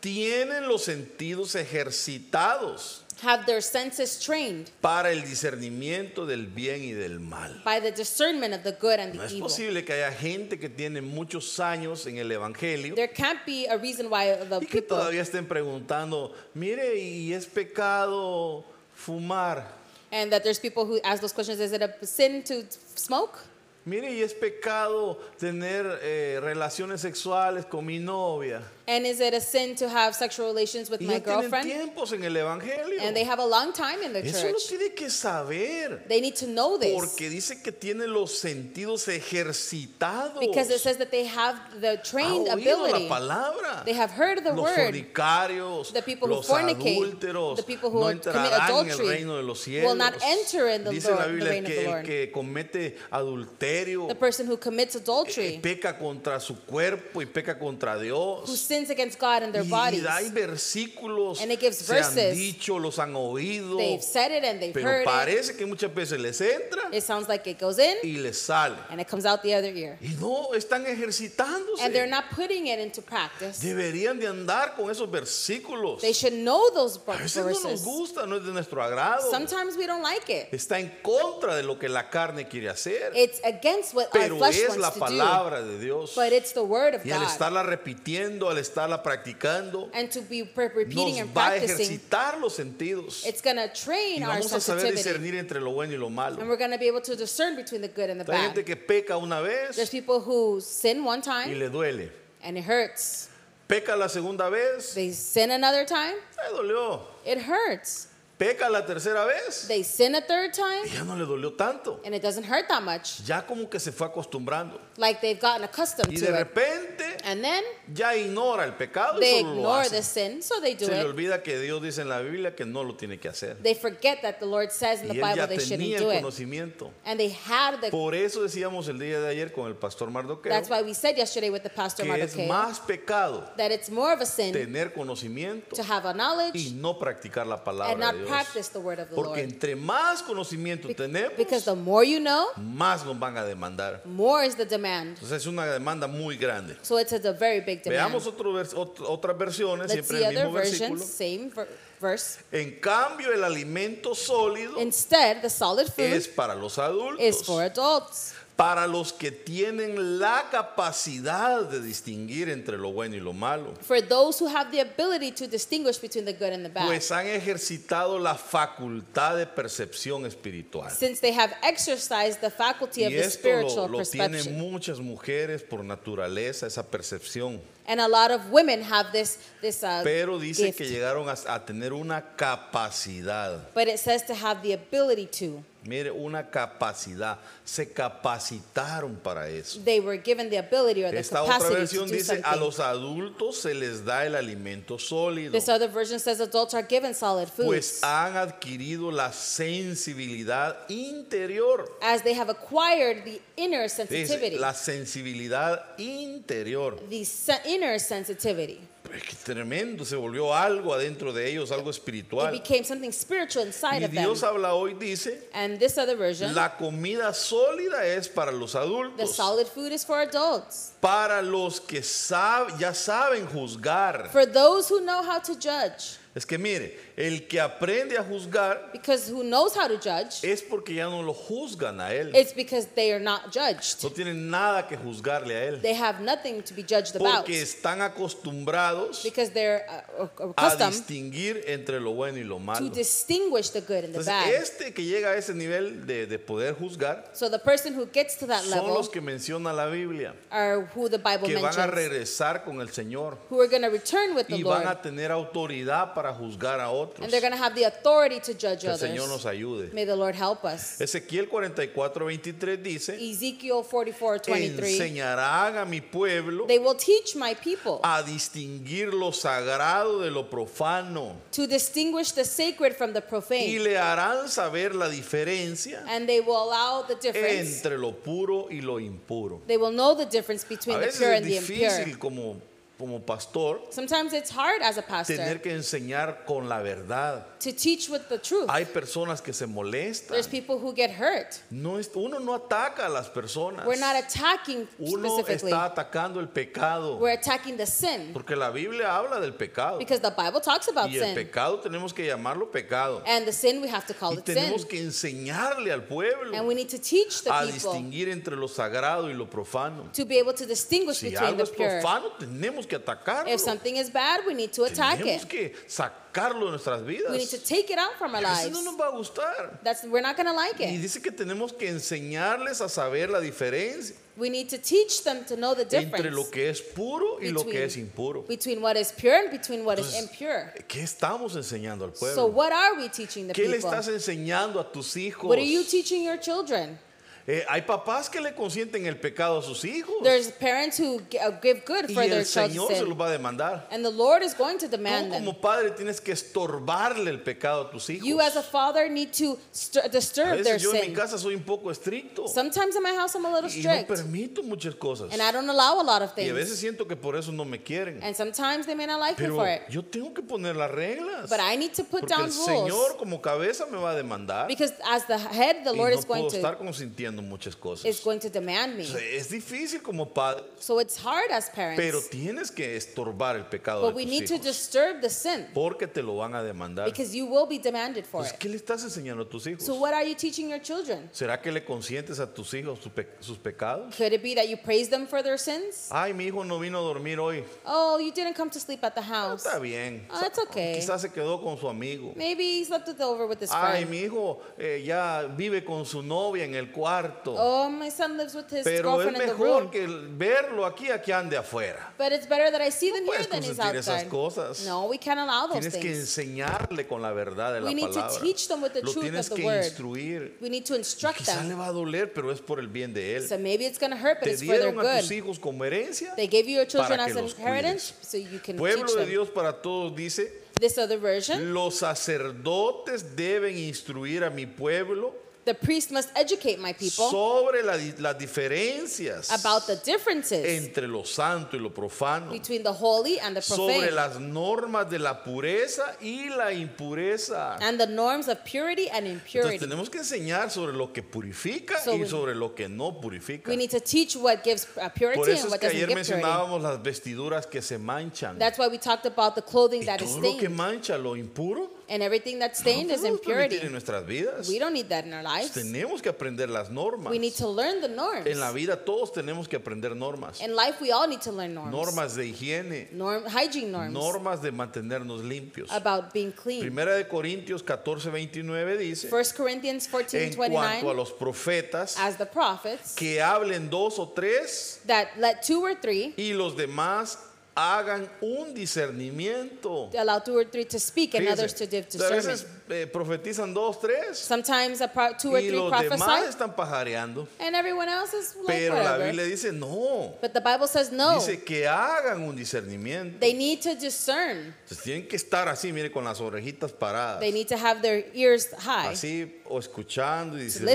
tienen los sentidos ejercitados have their senses trained para el discernimiento del bien y del mal. by the discernment of the good and No the es evil. posible que haya gente que tiene muchos años en el Evangelio There can't be a reason why the y que people todavía estén preguntando, mire, ¿y es pecado fumar? and that there's people who ask those questions: Is it a sin to smoke? Mire, ¿y es pecado tener eh, relaciones sexuales con mi novia? And is it a sin to have sexual relations with Y my ya tienen girlfriend? tiempos en el Evangelio. And they have a long time in the Eso lo church. tiene que saber. They need to know this Porque dice que tiene los sentidos ejercitados. because it says that they have the ha trained la ability. palabra. They have heard the los word. fornicarios, The people who los fornicate, adúlteros, the people who no commit entrarán en el adultery reino de los cielos. will not enter in the Dice Lord- la the Biblia of que the el Lord. que comete adulterio The person who commits eh, adultery, peca contra su cuerpo y peca contra who Dios. Sins against God and their Y bodies. hay versículos, And it gives se han verses. dicho, los han oído, They've said it and they've pero heard it. parece que muchas veces les entra It sounds like it goes in y les sale. and it comes out the other ear. Y no, están And they're ejercitándose. not putting it into practice. Deberían de andar con esos versículos. They should know those A veces no nos verses. gusta, no es de nuestro agrado. Sometimes we don't like it. Está en contra de lo que la carne quiere hacer. It's against what our Pero flesh es wants la to do. palabra de Dios. But it's the word of Y al God. estarla repitiendo, al estarla practicando, And to be repeating nos and va a practicing, ejercitar los sentidos. it's going to Y train our vamos a saber sensitivity. discernir entre lo bueno y lo malo. And we're going to be able to discern between the good and the Hay gente bad. que peca una There's vez people who sin one y time le duele. and it hurts. Peca la segunda vez, They sin another time, le dolió. it hurts. Peca la tercera vez They sin a third time y ya no le dolió tanto. and it doesn't hurt that much. Ya como que se fue acostumbrando. Like they've gotten accustomed Y de to it. repente And then ya ignora el pecado y they solo lo ignore hace. the sin, so they do Se le it. olvida que Dios dice en la Biblia que no lo tiene que hacer. They forget that the Lord says in Y the Bible they shouldn't do el it. conocimiento. And they had the. Por eso decíamos el día de ayer con el pastor Mardoqueo That's why we said yesterday with the pastor que es Mardocheo más pecado that it's more of a sin tener conocimiento to have a knowledge y no practicar la palabra de Dios. Practice the word of the Porque Lord. entre más conocimiento tenemos, Because the more you know, más nos van a demandar. more is the demand. Entonces es una demanda muy grande. So it's a very big demand. Veamos otro vers- ot- otras versiones, Let's siempre see el other mismo versions, versículo. same ver- verse. En cambio, el alimento sólido Instead, the solid food es para los is adultos, for adults, para los que tienen la capacidad de distinguir entre lo bueno y lo malo, for those who have the ability to distinguish between the good and the bad. pues han ejercitado la facultad de percepción espiritual. Since they have exercised the faculty of Y the esto spiritual lo, lo tienen perception. muchas mujeres por naturaleza, esa percepción. And a lot of women have this this uh, pero dice gift. que llegaron a, a tener una capacidad. but it says to have the ability to. Mire, una capacidad. Se capacitaron para eso. They were given the ability or the Esta otra capacity to versión do dice, a something. los adultos se les da el alimento sólido, This other version says adults are given solid pues foods han adquirido la sensibilidad interior. as they have acquired the inner Dice, sensitivity. la sensibilidad interior. the inner sensitivity. Pues, tremendo, se volvió algo adentro de ellos, algo It espiritual. became something spiritual inside Y of them. Dios habla hoy, dice, And this other version, la comida sólida es para los the adultos, solid food is for adults. para los que sab- ya saben juzgar. For those who know how to judge. Es que mire, el que aprende a juzgar Because who knows how to judge, es porque ya no lo juzgan a él. it's because they are not judged. No tienen nada que juzgarle a él. They have nothing to be judged about. Porque están acostumbrados Because they're uh, a accustomed distinguir entre lo bueno y lo to malo. distinguish the good and the Entonces, bad. este que llega a ese nivel de, de poder juzgar So the person who gets to that son level los que menciona la Biblia, are who the Bible que van a mentions, regresar con el Señor who are going to return with the y van Lord. a tener autoridad para juzgar a otros. And they're going to have the authority to judge Que el Señor nos others. ayude. May the Lord help us. Ezequiel 44, 23 dice, Ezekiel 44 23. enseñarán a mi pueblo They will teach my people a distinguir lo sagrado de lo profano to distinguish the sacred from the y profane. le harán saber la diferencia And they will allow the difference. entre lo puro y lo impuro. They will know the difference A between the pure es and the impure. difícil como, como pastor Sometimes it's hard as a tener pastor que enseñar con la verdad. to teach with the truth. Hay personas que se molestan. There's people who get hurt. No es- uno no ataca a las personas. We're not attacking Uno specifically. está atacando el pecado. We're attacking the sin Porque la Biblia habla del pecado. because the Bible talks about Y el sin. pecado tenemos que llamarlo pecado. And the sin we have to call Y it sin. tenemos que enseñarle al pueblo And we need to teach the a people distinguir entre lo sagrado y lo profano. to be able to distinguish Si between algo the es pure. profano, tenemos que atacarlo. If something is bad, we need to attack Tenemos it. que sacarlo de nuestras vidas. We need to take it out from our Eso lives. no nos va a gustar. That's we're not going to like Y it. dice que tenemos que enseñarles a saber la diferencia We need to teach them to know the entre lo difference que es puro y lo que between- es impuro. between what is pure and between what is Entonces, impure. ¿Qué estamos enseñando al So pueblo? what are we teaching the ¿Qué le people? estás enseñando a tus hijos? What are you teaching your children? Eh, hay papás que le consienten el pecado a sus hijos There's parents who uh, give good y for their el Señor se los sin. va a demandar. And the Lord is going to Tú demand them. como padre tienes que estorbarle el pecado a tus hijos. You as a father need to a disturb their veces yo en mi sin. casa soy un poco estricto Sometimes in my house I'm a little y no strict. permito muchas cosas. And I don't allow a lot of Y a things. veces siento que por eso no me quieren. And sometimes they may not like me Pero for it. yo tengo que poner las reglas. But I need to put Porque down el rules. Señor como cabeza me va a demandar. Because as the head, the y Lord no is going puedo to estar consintiendo muchas cosas. is going to demand me. O sea, es difícil como padre, So it's hard as pero parents. tienes que estorbar el pecado But de we tus need to hijos. disturb the sin Porque te lo van a demandar. because you will be demanded for Pues, it. ¿Qué le estás enseñando a tus hijos? So what are you teaching your children? ¿Será que le consientes a tus hijos su pe- sus pecados? Could it be that you praise them for their sins? Ay, mi hijo no vino a dormir hoy. Oh, you didn't come to sleep at the No, house. está bien. Oh, it's okay. Quizás se quedó con su amigo. Maybe he slept it over with his Ay, friend. mi hijo eh, ya vive con su novia en el cuarto. Oh, my son lives with his Pero es girlfriend in the mejor room. que el- verlo aquí a que ande afuera. But it's better that I see them here puedes than consentir esas outside. cosas. No, we can't allow those Tienes que things. enseñarle con la verdad de la We need to palabra. teach them with the Lo truth tienes of the que word. instruir. We need to instruct Quizás le them. va a doler, pero es por el bien de él. So maybe it's going to hurt, but Te it's for their dieron a tus good. hijos como herencia. They gave you your children para as que an los inheritance so you can Pueblo teach de them. Dios para todos dice, This other version, los sacerdotes deben instruir a mi pueblo the priest must educate my people sobre la di- las diferencias about the differences entre lo santo y lo profano, between the holy and the sobre profane las normas de la pureza y la impureza. and the norms of purity and Entonces impurity. tenemos que enseñar sobre lo que purifica So y we- sobre lo que no purifica. We need to teach what gives uh, Por purity eso and es what que doesn't ayer give purity. mencionábamos las vestiduras que se manchan. That's why we talked about the clothing Y that is todo lo que stained. mancha lo impuro And everything that's stained is permitir impurity. en nuestras vidas. We don't need that in our lives. Tenemos que aprender las normas. We need to learn the norms. En la vida todos tenemos que aprender normas. In life, we all need to learn norms. Normas de higiene, Norm, hygiene norms normas de mantenernos limpios. about being clean. Primera de Corintios 14, 29 dice, 1 Corinthians 14, en cuanto a 29, los profetas, as the prophets, que hablen dos o tres that let two or three y los demás hagan un discernimiento. Allow two or three to speak and others to give a discernment. veces eh, profetizan dos, tres Sometimes a pro- two or y three los demás prophesy están pajareando. and everyone else is like Pero la whatever. Biblia dice no. But the Bible says no. Dice que hagan un discernimiento. They need to discern. Entonces tienen que estar así, mire, con las orejitas paradas. They need to have their ears high, Así, o escuchando y listening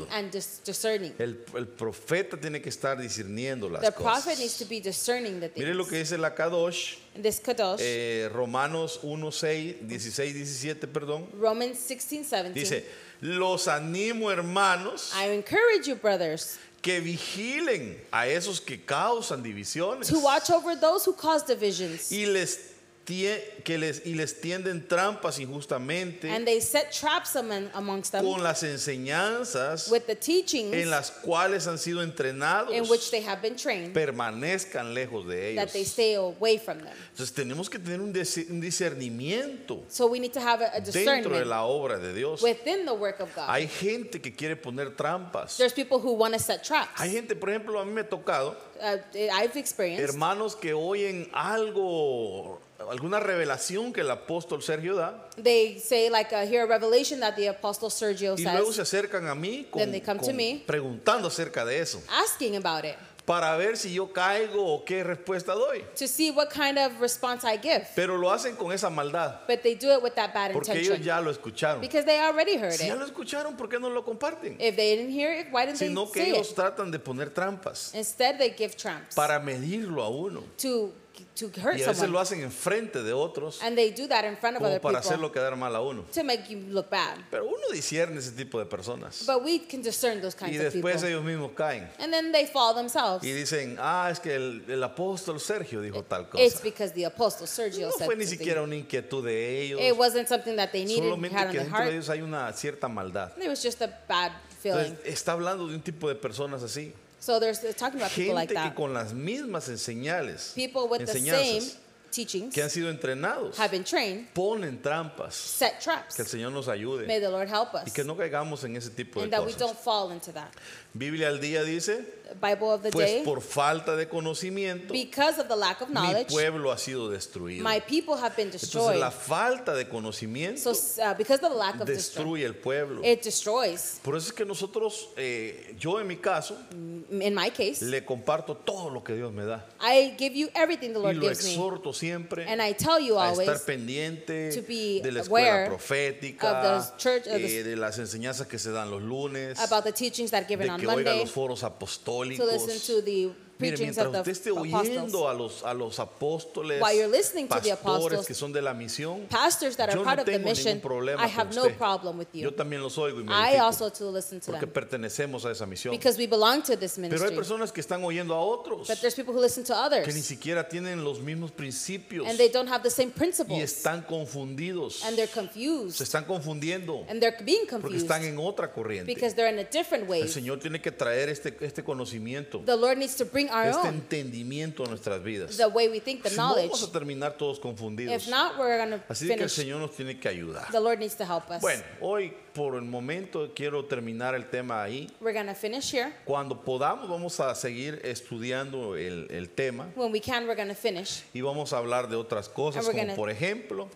discerniendo. and dis- discerning. El, el profeta tiene que estar discerniendo las The prophet needs cosas. to be discerning the Mire lo que things. dice la Kadosh, And This kadosh, eh, Romanos 1, 6, 16, 17, perdón. Romans 16, 17. Dice, los animo hermanos I encourage you, brothers, que vigilen a esos que causan divisiones to watch over those who cause divisions. y les, que les, y les tienden trampas injustamente And they set traps among, amongst them con las enseñanzas with the teachings en las cuales han sido entrenados in which they have been trained, permanezcan lejos de that they ellos. stay away from them. Entonces tenemos que tener un, un discernimiento So we need to have a, a dentro de discernment la obra de Dios. within the work of God. Hay gente que quiere poner trampas. There's people who want to set traps. Hay gente, por ejemplo, a mí me ha tocado Uh, I've experienced hermanos que oyen algo, alguna revelación que el apóstol Sergio da they say like uh, hear a revelation that the apostle Sergio y luego se says, acercan a mí con- Then they come to con- me. preguntando acerca de eso asking about it para ver si yo caigo o qué respuesta doy. to see what kind of response I give. Pero lo hacen con esa maldad But they do it with that bad porque ellos intention ya lo escucharon. because they already heard Si ya it. lo escucharon, ¿por qué no lo comparten? If they didn't hear it, why didn't they Sino que say ellos it? tratan de poner trampas Instead, they give traps para medirlo a uno. to to hurt Y a veces lo hacen enfrente de otros and they do that in front of como other para people hacerlo quedar mal a uno. to make you look bad. Pero uno discierne ese tipo de personas. But we can discern those Y kinds of people, después ellos mismos caen. and then they fall themselves. Y dicen, ah, es que el, el apóstol Sergio dijo tal It's cosa. because the apostle Sergio No said fue ni something. siquiera una inquietud de ellos. It wasn't something that they needed Solamente on que their dentro de heart. ellos hay una cierta maldad. It was just a bad feeling. Entonces, está hablando de un tipo de personas así. So there's they're talking about people like que that. con las mismas enseñales, People with the same enseñanzas teachings que han sido entrenados, have been trained, ponen trampas. set Que el traps. Señor nos May ayude the Lord help y us. que no caigamos en ese tipo de And that we cosas. don't fall into that. Biblia al día dice, Bible of the pues day. por falta de conocimiento, Because of the lack of mi knowledge, pueblo ha sido destruido. my people have been Entonces destroyed. la falta de conocimiento So uh, because of the lack of destruye el pueblo. it destroys. Por eso es que nosotros, eh, yo en mi caso, In my case, le comparto todo lo que Dios me da. I give you everything the Y Lord lo gives me. exhorto siempre And I tell you a estar always pendiente to be de la escuela profética, of the church- of the- eh, de las enseñanzas que se dan los lunes, about the teachings that are given on que oiga Monday, los foros to apostólicos. listen to the Mire, mientras usted esté oyendo a los, a los apóstoles, While you're listening to the pastores apostles, que son de la misión, Pastors that are yo part no tengo mission, ningún problema I have con no usted. problem with Yo you. también los oigo y me I edifico, also to listen to porque them pertenecemos a esa misión. because we belong to this Pero hay ministry. personas que están oyendo a otros But there's people who listen to que ni others siquiera tienen los mismos principios and they don't have the same y están confundidos. and they're Se confused están confundiendo and they're being porque confused están en otra corriente. because they're in a different El. Señor tiene que traer este, este conocimiento, The Lord needs to bring our este own, entendimiento a nuestras vidas. the way we think, the Si no, knowledge. vamos a terminar todos confundidos. If not, we're to Así que el. Señor nos tiene que ayudar. The Lord needs to help us. Bueno, hoy por el momento quiero terminar el tema ahí. We're to finish here. Cuando podamos vamos a seguir estudiando el, el tema When we can, we're to finish. y vamos a hablar de otras cosas, And como gonna- por ejemplo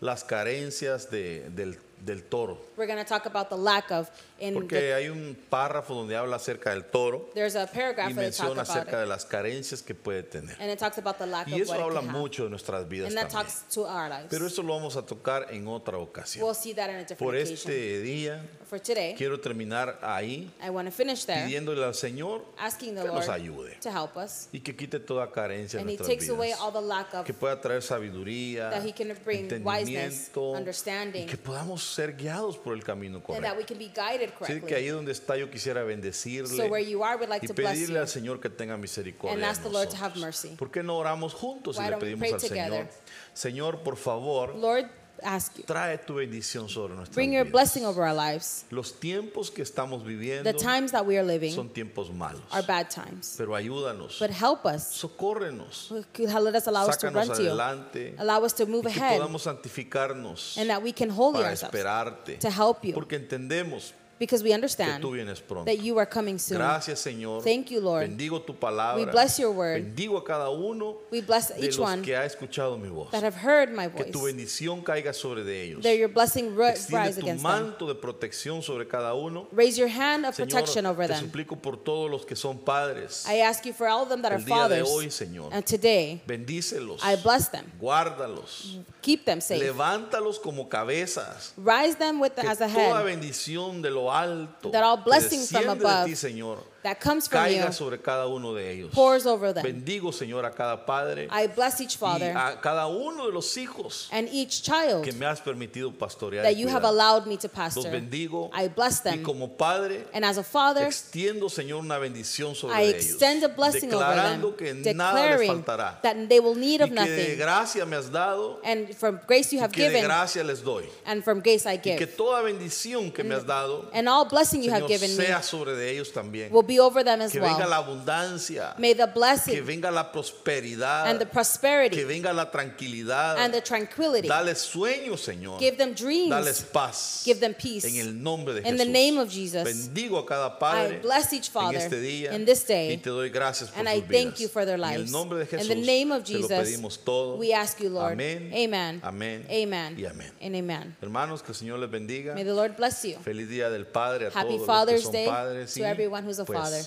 las carencias de- del, del toro. We're to talk about the lack of in the, Porque hay un párrafo donde habla acerca del toro there's a paragraph y where they talk menciona about acerca it. de las carencias que puede tener. And it talks about the lack Y of eso what it habla can have. mucho de nuestras vidas And that también. talks to our lives. Pero eso lo vamos a tocar en otra ocasión. We'll see that in a different Por occasion. este día For today, quiero terminar ahí I want to finish there, pidiéndole al Señor asking the que nos ayude to help us. y que quite toda carencia en And He nuestras takes away vidas. all the lack of Que pueda traer sabiduría, That He can bring wiseness, entendimiento y understanding, que podamos ser guiados por el camino and that correcto. we can be guided Que ahí donde está yo quisiera So where bendecirle you are, we'd like y to pedirle al Señor que tenga misericordia And de ask the Lord to have nosotros. mercy. ¿Por qué no oramos juntos y le pedimos al Señor? together? Señor, por favor, Lord, ask you. trae tu bendición sobre nuestras Bring your vidas. blessing over our lives. Los tiempos que estamos viviendo The times that we are living son tiempos malos. are bad times. Pero ayúdanos, But help us. socórrenos, Let us allow us to run sácanos to you. adelante Allow us to move y que ahead. podamos santificarnos And that we can holy para ourselves esperarte. to help you. Porque entendemos because we que understand tú vienes pronto. that you are coming soon. Gracias, Señor. Thank you, Lord. Bendigo tu palabra. We bless your word. Bendigo a cada uno We bless de each los one que ha escuchado mi voz. that have heard my Que tu voice. bendición caiga sobre de ellos. That your blessing rise against them. manto de protección sobre cada uno. Raise your hand of Señor, protection over te them. suplico por todos los que son padres. I ask you for all of them that are El día de fathers. hoy, Señor. And today, Bendícelos. I bless them. Guárdalos. Keep them safe. Levántalos como cabezas. Rise them with the, as a toda head bendición de lo alto That all blessings from above ti, Señor, that comes from you caiga sobre cada uno de ellos. pours over them. Bendigo, Señor, a cada padre I bless each y father a cada uno de los hijos and each child que me has permitido pastorear. y that you have cuidar. allowed me to Los pastor. bendigo I bless y them. como padre And as a father, extiendo, Señor, una bendición sobre I ellos, extend a blessing over declarando them, que nada les declaring faltará that they will need y of que de nothing. gracia me has dado And from grace you y have que de given, gracia les doy and from grace I y que give. toda bendición que me has dado And all blessing you have Señor, given me sea sobre de ellos también will be over them as que venga well. la abundancia May the que blessing venga la prosperidad and the que prosperity venga la tranquilidad and the tranquility dale sueños Señor give them dales dreams, paz give them peace. en el nombre de In Jesús the name of Jesus, bendigo a cada I padre bless each en father este día in this y day, te doy gracias por and sus I thank vidas. you for their en el lives. nombre de In Jesús the name of te lo Jesus, pedimos todo we ask you, Lord. amén Amen. amén Amen. y amén And amen. hermanos que el Señor les bendiga May the Lord bless you. feliz día del Padre a Happy todos Father's los que son Day padres to y, everyone who's a pues, father.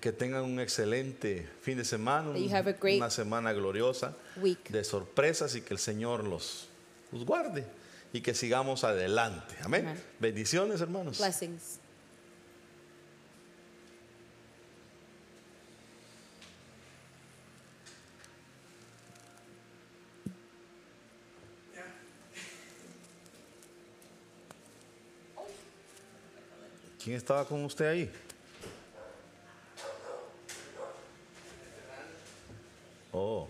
que tengan un excelente fin de semana una semana gloriosa week. de sorpresas y que el Señor los, los guarde y que sigamos adelante. Amén. Amén. Bendiciones, hermanos. Blessings. ¿Quién estaba con usted ahí? Oh.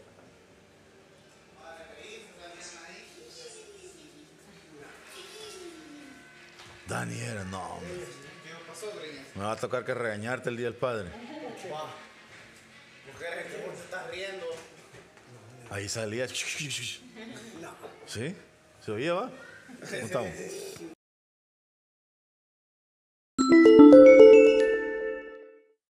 Daniela, no. hombre. Me va a tocar que regañarte el día del padre. Mujeres, ¿cómo te estás riendo? Ahí salía. ¿Sí? ¿Se oía, va? [laughs] ¿Cómo estamos?